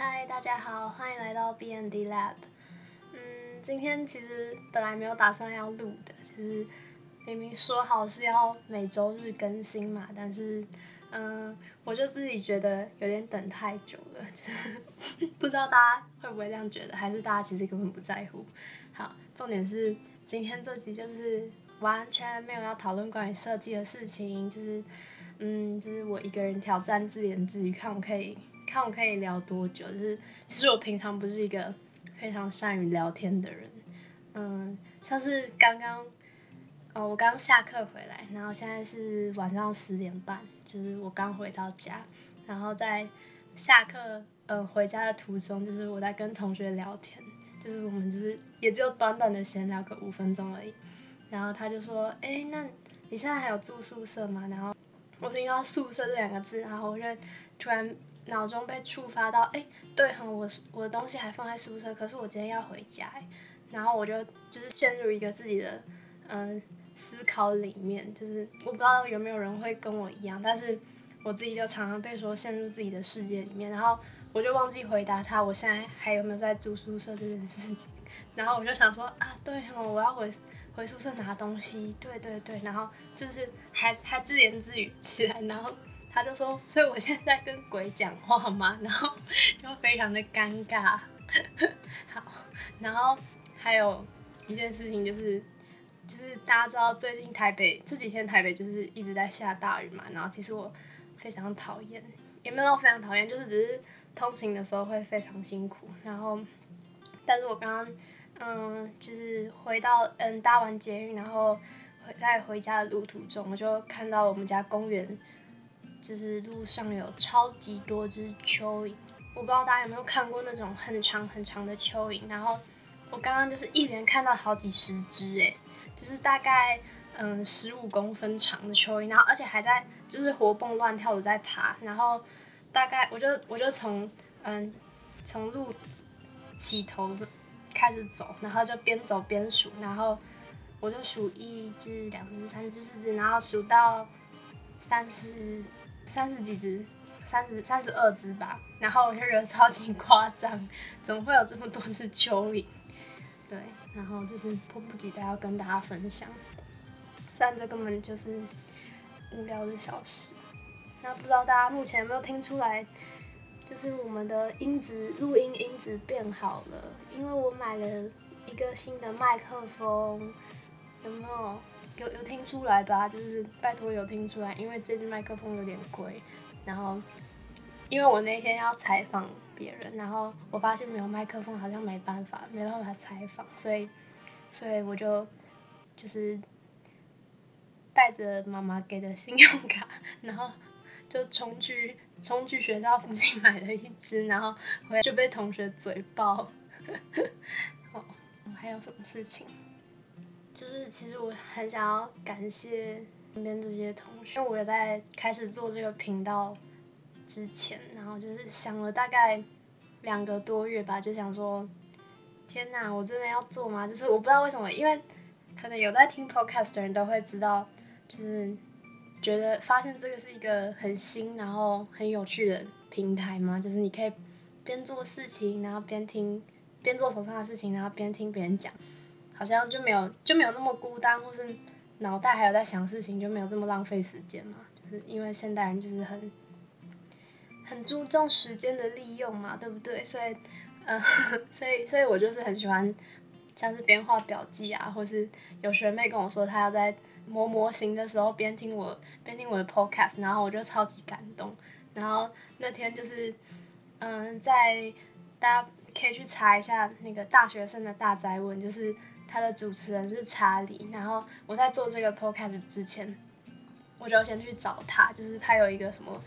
嗨，大家好，欢迎来到 B N D Lab。嗯，今天其实本来没有打算要录的，就是明明说好是要每周日更新嘛，但是嗯，我就自己觉得有点等太久了，就是 不知道大家会不会这样觉得，还是大家其实根本不在乎。好，重点是今天这集就是完全没有要讨论关于设计的事情，就是嗯，就是我一个人挑战自言自语，看我可以。看我可以聊多久？就是其实我平常不是一个非常善于聊天的人，嗯，像是刚刚，哦，我刚下课回来，然后现在是晚上十点半，就是我刚回到家，然后在下课，嗯，回家的途中，就是我在跟同学聊天，就是我们就是也只有短短的闲聊个五分钟而已，然后他就说，哎，那你现在还有住宿舍吗？然后我听到宿舍这两个字，然后我就突然。脑中被触发到，哎，对哈，我我的东西还放在宿舍，可是我今天要回家，然后我就就是陷入一个自己的嗯思考里面，就是我不知道有没有人会跟我一样，但是我自己就常常被说陷入自己的世界里面，然后我就忘记回答他，我现在还有没有在住宿舍这件事情，然后我就想说啊，对哈，我要回回宿舍拿东西，对对对，然后就是还还自言自语起来，然后。他就说，所以我现在跟鬼讲话吗？然后就非常的尴尬。好，然后还有一件事情就是，就是大家知道最近台北这几天台北就是一直在下大雨嘛。然后其实我非常讨厌，也没有非常讨厌，就是只是通勤的时候会非常辛苦。然后，但是我刚刚嗯，就是回到嗯搭完捷运，然后回在回家的路途中，我就看到我们家公园。就是路上有超级多只蚯蚓，我不知道大家有没有看过那种很长很长的蚯蚓。然后我刚刚就是一连看到好几十只，哎，就是大概嗯十五公分长的蚯蚓，然后而且还在就是活蹦乱跳的在爬。然后大概我就我就从嗯从路起头开始走，然后就边走边数，然后我就数一只、两只、三只、四只，然后数到三十。三十几只，三十三十二只吧，然后我就觉得超级夸张，怎么会有这么多只蚯蚓？对，然后就是迫不及待要跟大家分享，虽然这根本就是无聊的小事。那不知道大家目前有没有听出来，就是我们的音质录音音质变好了，因为我买了一个新的麦克风，有没有？有有听出来吧？就是拜托有听出来，因为这支麦克风有点贵。然后，因为我那天要采访别人，然后我发现没有麦克风好像没办法，没办法采访，所以，所以我就就是带着妈妈给的信用卡，然后就冲去冲去学校附近买了一支，然后回来就被同学嘴爆。哦，还有什么事情？就是其实我很想要感谢身边这些同学，因为我在开始做这个频道之前，然后就是想了大概两个多月吧，就想说，天哪，我真的要做吗？就是我不知道为什么，因为可能有在听 podcast 的人都会知道，就是觉得发现这个是一个很新然后很有趣的平台嘛，就是你可以边做事情，然后边听，边做手上的事情，然后边听别人讲。好像就没有就没有那么孤单，或是脑袋还有在想事情，就没有这么浪费时间嘛。就是因为现代人就是很很注重时间的利用嘛，对不对？所以，嗯，所以所以我就是很喜欢像是边画表记啊，或是有学妹跟我说她要在磨模型的时候边听我边听我的 podcast，然后我就超级感动。然后那天就是嗯，在大家可以去查一下那个大学生的大灾问，就是。他的主持人是查理，然后我在做这个 podcast 之前，我就先去找他，就是他有一个什么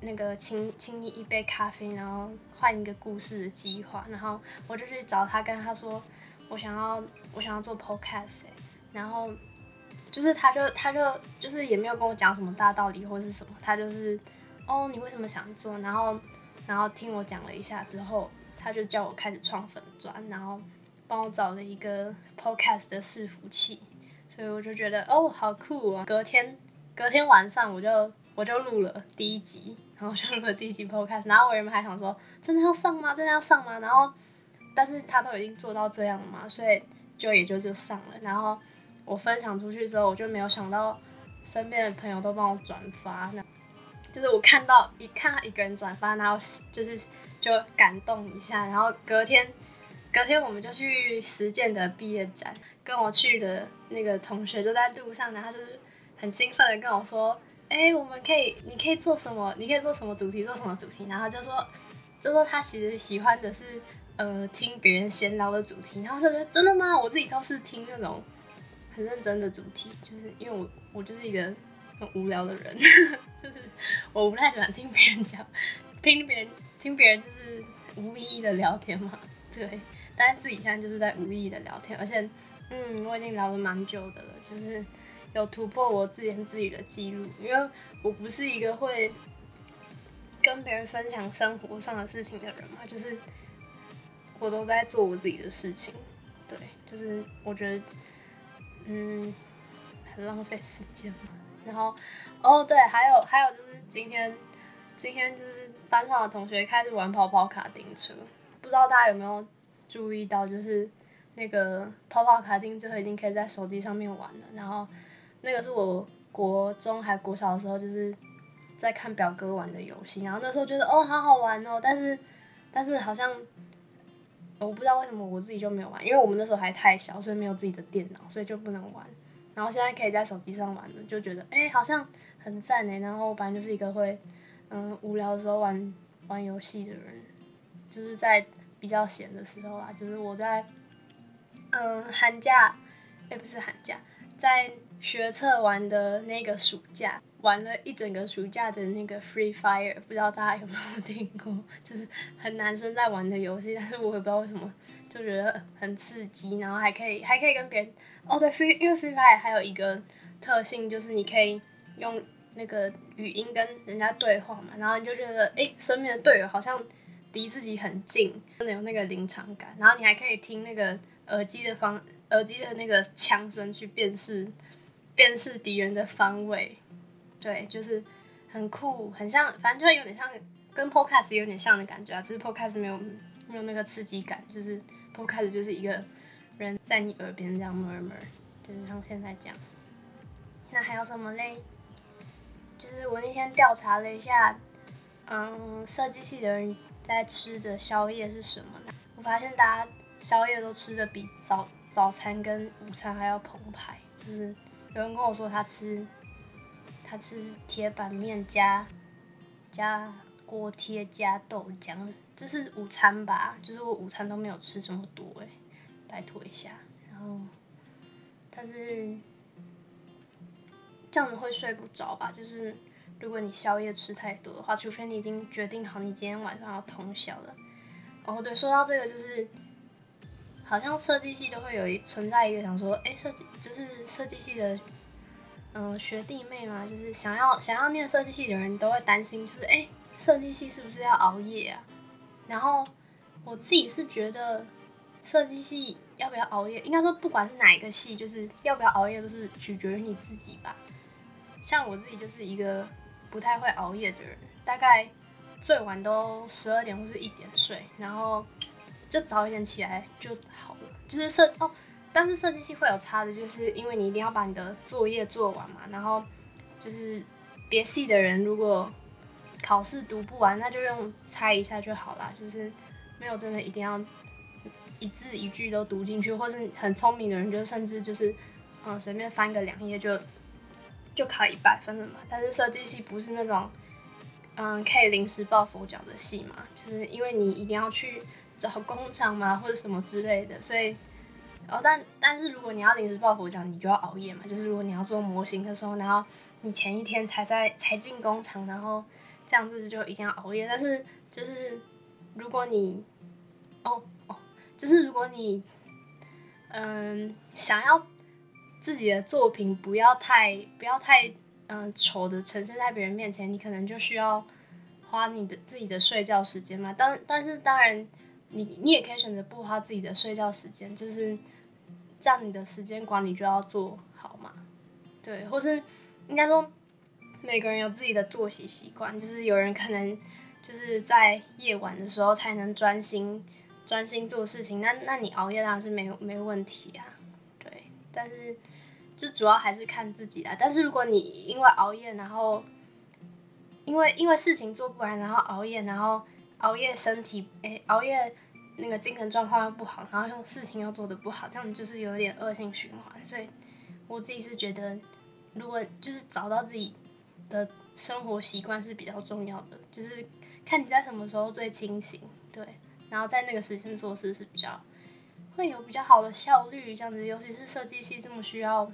那个请请你一杯咖啡，然后换一个故事的计划，然后我就去找他，跟他说我想要我想要做 podcast，然后就是他就他就就是也没有跟我讲什么大道理或是什么，他就是哦你为什么想做，然后然后听我讲了一下之后，他就叫我开始创粉砖，然后。帮我找了一个 podcast 的伺服器，所以我就觉得哦，好酷啊！隔天隔天晚上我就我就录了第一集，然后就录了第一集 podcast，然后我原本还想说真的要上吗？真的要上吗？然后但是他都已经做到这样了嘛，所以就也就就上了。然后我分享出去之后，我就没有想到身边的朋友都帮我转发，那就是我看到一看到一个人转发，然后就是就感动一下，然后隔天隔天我们就去实践的毕业展，跟我去的那个同学就在路上，然后就是很兴奋的跟我说。哎，我们可以，你可以做什么？你可以做什么主题？做什么主题？然后就说，就说他其实喜欢的是，呃，听别人闲聊的主题。然后就觉得真的吗？我自己倒是听那种很认真的主题，就是因为我我就是一个很无聊的人，就是我不太喜欢听别人讲，听别人听别人就是无意义的聊天嘛。对，但是自己现在就是在无意的聊天，而且，嗯，我已经聊了蛮久的了，就是。有突破我自言自语的记录，因为我不是一个会跟别人分享生活上的事情的人嘛，就是我都在做我自己的事情，对，就是我觉得，嗯，很浪费时间嘛。然后，哦，对，还有还有就是今天，今天就是班上的同学开始玩跑跑卡丁车，不知道大家有没有注意到，就是那个跑跑卡丁车已经可以在手机上面玩了，然后。那个是我国中还国小的时候，就是在看表哥玩的游戏，然后那时候觉得哦好好玩哦，但是但是好像我不知道为什么我自己就没有玩，因为我们那时候还太小，所以没有自己的电脑，所以就不能玩。然后现在可以在手机上玩了，就觉得哎好像很赞哎。然后我本来就是一个会嗯无聊的时候玩玩游戏的人，就是在比较闲的时候啊，就是我在嗯寒假哎不是寒假在。学测玩的那个暑假，玩了一整个暑假的那个 Free Fire，不知道大家有没有 听过？就是很男生在玩的游戏，但是我也不知道为什么就觉得很刺激，然后还可以还可以跟别人哦对，Free 因为 Free Fire 还有一个特性就是你可以用那个语音跟人家对话嘛，然后你就觉得哎，身边的队友好像离自己很近，真的有那个临场感，然后你还可以听那个耳机的方耳机的那个枪声去辨识。辨识敌人的方位，对，就是很酷，很像，反正就有点像跟 podcast 有点像的感觉啊，只是 podcast 没有没有那个刺激感，就是 podcast 就是一个人在你耳边这样 murmur，就是像现在这样。那还有什么嘞？就是我那天调查了一下，嗯，设计系的人在吃的宵夜是什么呢？我发现大家宵夜都吃的比早早餐跟午餐还要澎湃，就是。有人跟我说他吃，他吃铁板面加加锅贴加豆浆，这是午餐吧？就是我午餐都没有吃这么多哎，拜托一下。然后，但是这样子会睡不着吧？就是如果你宵夜吃太多的话，除非你已经决定好你今天晚上要通宵了。哦，对，说到这个就是。好像设计系都会有一存在一个想说，哎，设计就是设计系的，嗯，学弟妹嘛，就是想要想要念设计系的人都会担心，就是哎，设计系是不是要熬夜啊？然后我自己是觉得，设计系要不要熬夜，应该说不管是哪一个系，就是要不要熬夜都是取决于你自己吧。像我自己就是一个不太会熬夜的人，大概最晚都十二点或是一点睡，然后。就早一点起来就好了，就是设哦，但是设计系会有差的，就是因为你一定要把你的作业做完嘛，然后就是别系的人如果考试读不完，那就用猜一下就好啦，就是没有真的一定要一字一句都读进去，或是很聪明的人就甚至就是嗯随便翻个两页就就考一百分了嘛，但是设计系不是那种嗯可以临时抱佛脚的系嘛，就是因为你一定要去。找工厂嘛，或者什么之类的，所以，哦，但但是如果你要临时抱佛脚，你就要熬夜嘛。就是如果你要做模型的时候，然后你前一天才在才进工厂，然后这样子就一定要熬夜。但是就是如果你，哦哦，就是如果你，嗯，想要自己的作品不要太不要太嗯丑的呈现在别人面前，你可能就需要花你的自己的睡觉时间嘛。当但是当然。你你也可以选择不花自己的睡觉时间，就是这样，你的时间管理就要做好嘛，对，或是应该说，每个人有自己的作息习惯，就是有人可能就是在夜晚的时候才能专心专心做事情，那那你熬夜当然是没有没问题啊，但是就主要还是看自己啦。但是如果你因为熬夜，然后因为因为事情做不完，然后熬夜，然后熬夜身体诶熬夜那个精神状况又不好，然后又事情又做的不好，这样就是有点恶性循环。所以我自己是觉得，如果就是找到自己的生活习惯是比较重要的，就是看你在什么时候最清醒，对，然后在那个时间做事是比较会有比较好的效率，这样子，尤其是设计系这么需要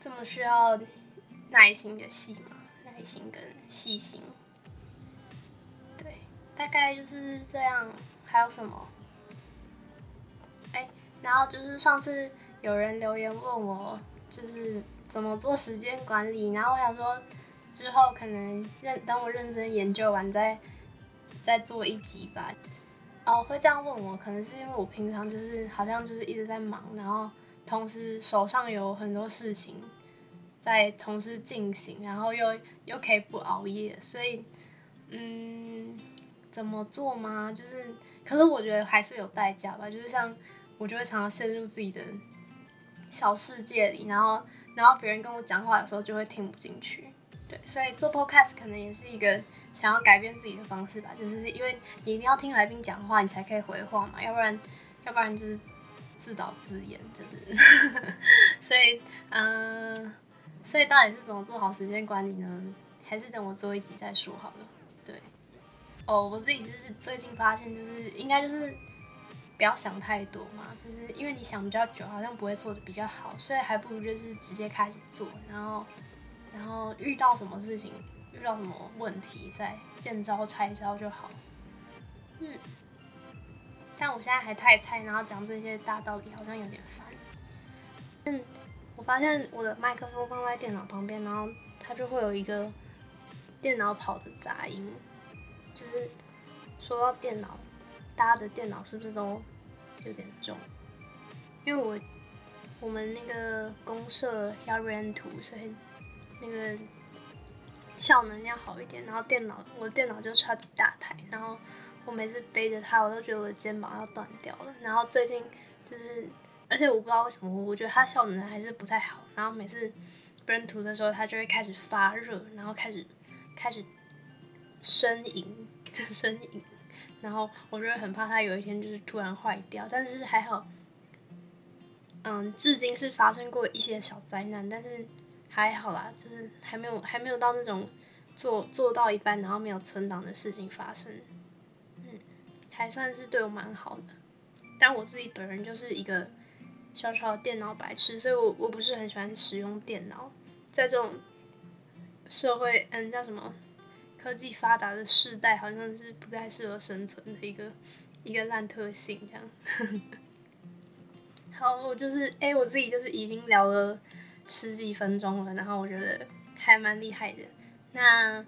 这么需要耐心的系嘛，耐心跟细心，对，大概就是这样。还有什么？哎，然后就是上次有人留言问我，就是怎么做时间管理，然后我想说之后可能认等我认真研究完再再做一集吧。哦，会这样问我，可能是因为我平常就是好像就是一直在忙，然后同时手上有很多事情在同时进行，然后又又可以不熬夜，所以嗯，怎么做吗？就是。可是我觉得还是有代价吧，就是像我就会常常陷入自己的小世界里，然后然后别人跟我讲话有时候就会听不进去，所以做 podcast 可能也是一个想要改变自己的方式吧，就是因为你一定要听来宾讲话，你才可以回话嘛，要不然要不然就是自导自演，就是，所以嗯，所以到底是怎么做好时间管理呢？还是等我做一集再说好了。对哦，我自己就是最近发现，就是应该就是不要想太多嘛，就是因为你想比较久，好像不会做的比较好，所以还不如就是直接开始做，然后然后遇到什么事情，遇到什么问题，再见招拆招就好。嗯，但我现在还太菜，然后讲这些大道理好像有点烦。嗯，我发现我的麦克风放在电脑旁边，然后它就会有一个电脑跑的杂音。就是说到电脑，大家的电脑是不是都有点重？因为我我们那个公社要 r e n 图，所以那个效能要好一点。然后电脑，我的电脑就超级大台，然后我每次背着它，我都觉得我的肩膀要断掉了。然后最近就是，而且我不知道为什么，我觉得它效能还是不太好。然后每次 rent 图的时候，它就会开始发热，然后开始开始。呻吟，呻吟，然后我就会很怕它有一天就是突然坏掉，但是还好，嗯，至今是发生过一些小灾难，但是还好啦，就是还没有还没有到那种做做到一半然后没有存档的事情发生，嗯，还算是对我蛮好的，但我自己本人就是一个小小的电脑白痴，所以我我不是很喜欢使用电脑，在这种社会，嗯，叫什么？科技发达的世代，好像是不太适合生存的一个一个烂特性，这样。好，我就是哎，我自己就是已经聊了十几分钟了，然后我觉得还蛮厉害的。那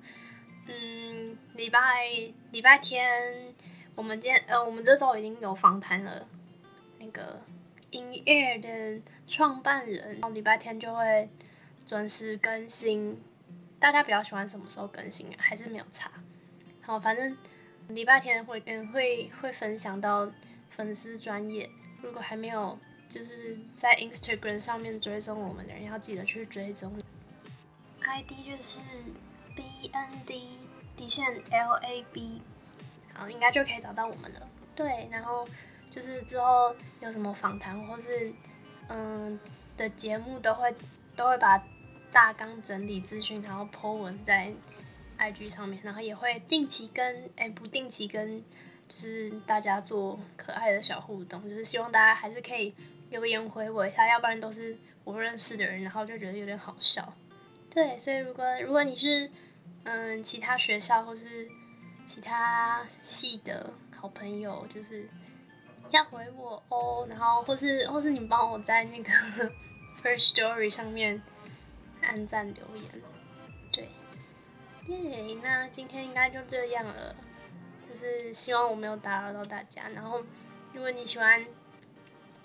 嗯，礼拜礼拜天，我们今天呃，我们这周已经有访谈了那个 In Air 的创办人，然后礼拜天就会准时更新。大家比较喜欢什么时候更新啊？还是没有差？好，反正礼拜天会嗯会会分享到粉丝专业，如果还没有就是在 Instagram 上面追踪我们的人，要记得去追踪。ID 就是 B N D 底线 L A B，好，应该就可以找到我们了。对，然后就是之后有什么访谈或是嗯的节目，都会都会把。大纲整理资讯，然后 po 文在 IG 上面，然后也会定期跟哎不定期跟就是大家做可爱的小互动，就是希望大家还是可以留言回我一下，要不然都是我不认识的人，然后就觉得有点好笑。对，所以如果如果你是嗯其他学校或是其他系的好朋友，就是要回我哦，然后或是或是你帮我在那个 First Story 上面。按赞留言，对，耶，那今天应该就这样了，就是希望我没有打扰到大家。然后，如果你喜欢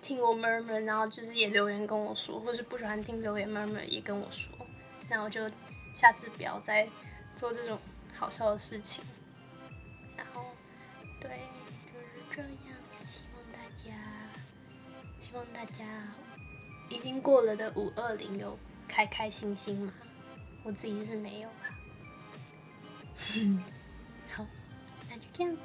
听我 murmur，然后就是也留言跟我说，或是不喜欢听留言 murmur 也跟我说，那我就下次不要再做这种好笑的事情。然后，对，就是这样。希望大家，希望大家已经过了的五二零有开开心心嘛。我自己是没有啦。好，那就这样，